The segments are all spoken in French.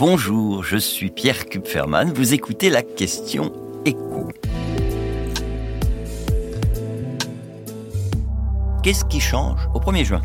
Bonjour, je suis Pierre Kupferman. Vous écoutez la question écho. Qu'est-ce qui change au 1er juin?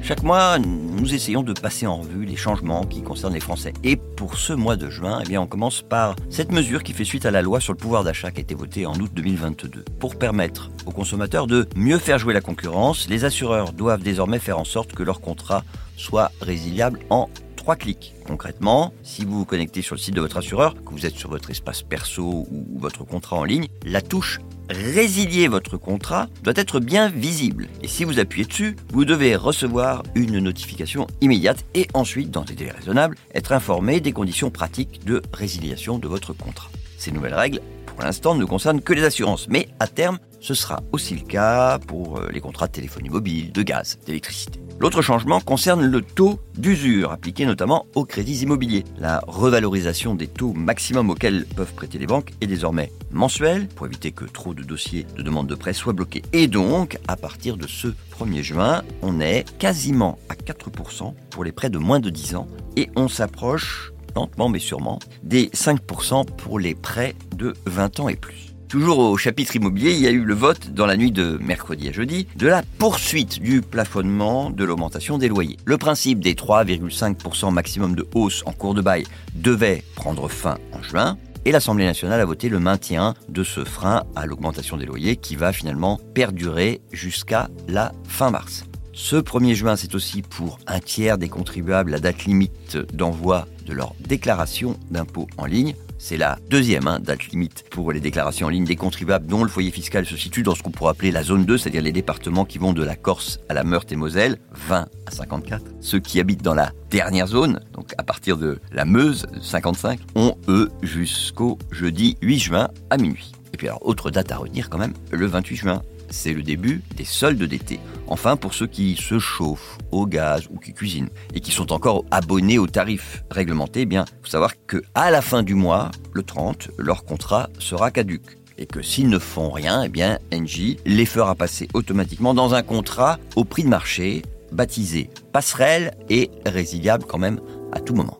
Chaque mois, nous essayons de passer en revue les changements qui concernent les Français. Et pour ce mois de juin, eh bien, on commence par cette mesure qui fait suite à la loi sur le pouvoir d'achat qui a été votée en août 2022. Pour permettre aux consommateurs de mieux faire jouer la concurrence, les assureurs doivent désormais faire en sorte que leur contrat soit résiliable en trois clics. Concrètement, si vous vous connectez sur le site de votre assureur, que vous êtes sur votre espace perso ou votre contrat en ligne, la touche résilier votre contrat doit être bien visible. Et si vous appuyez dessus, vous devez recevoir une notification immédiate et ensuite, dans des délais raisonnables, être informé des conditions pratiques de résiliation de votre contrat. Ces nouvelles règles, pour l'instant, ne concernent que les assurances, mais à terme, ce sera aussi le cas pour euh, les contrats de téléphonie mobile, de gaz, d'électricité. L'autre changement concerne le taux d'usure appliqué notamment aux crédits immobiliers. La revalorisation des taux maximum auxquels peuvent prêter les banques est désormais mensuelle pour éviter que trop de dossiers de demande de prêt soient bloqués. Et donc, à partir de ce 1er juin, on est quasiment à 4% pour les prêts de moins de 10 ans et on s'approche lentement mais sûrement des 5% pour les prêts de 20 ans et plus. Toujours au chapitre immobilier, il y a eu le vote dans la nuit de mercredi à jeudi de la poursuite du plafonnement de l'augmentation des loyers. Le principe des 3,5% maximum de hausse en cours de bail devait prendre fin en juin. Et l'Assemblée nationale a voté le maintien de ce frein à l'augmentation des loyers qui va finalement perdurer jusqu'à la fin mars. Ce 1er juin, c'est aussi pour un tiers des contribuables la date limite d'envoi de leur déclaration d'impôt en ligne. C'est la deuxième hein, date limite pour les déclarations en ligne des contribuables dont le foyer fiscal se situe dans ce qu'on pourrait appeler la zone 2, c'est-à-dire les départements qui vont de la Corse à la Meurthe et Moselle, 20 à 54. Ceux qui habitent dans la dernière zone, donc à partir de la Meuse, 55, ont eux jusqu'au jeudi 8 juin à minuit. Et puis alors, autre date à retenir quand même, le 28 juin, c'est le début des soldes d'été. Enfin, pour ceux qui se chauffent au gaz ou qui cuisinent et qui sont encore abonnés aux tarifs réglementés, eh bien, faut savoir que à la fin du mois, le 30, leur contrat sera caduque et que s'ils ne font rien, eh bien, Engie les fera passer automatiquement dans un contrat au prix de marché baptisé passerelle et résiliable quand même à tout moment.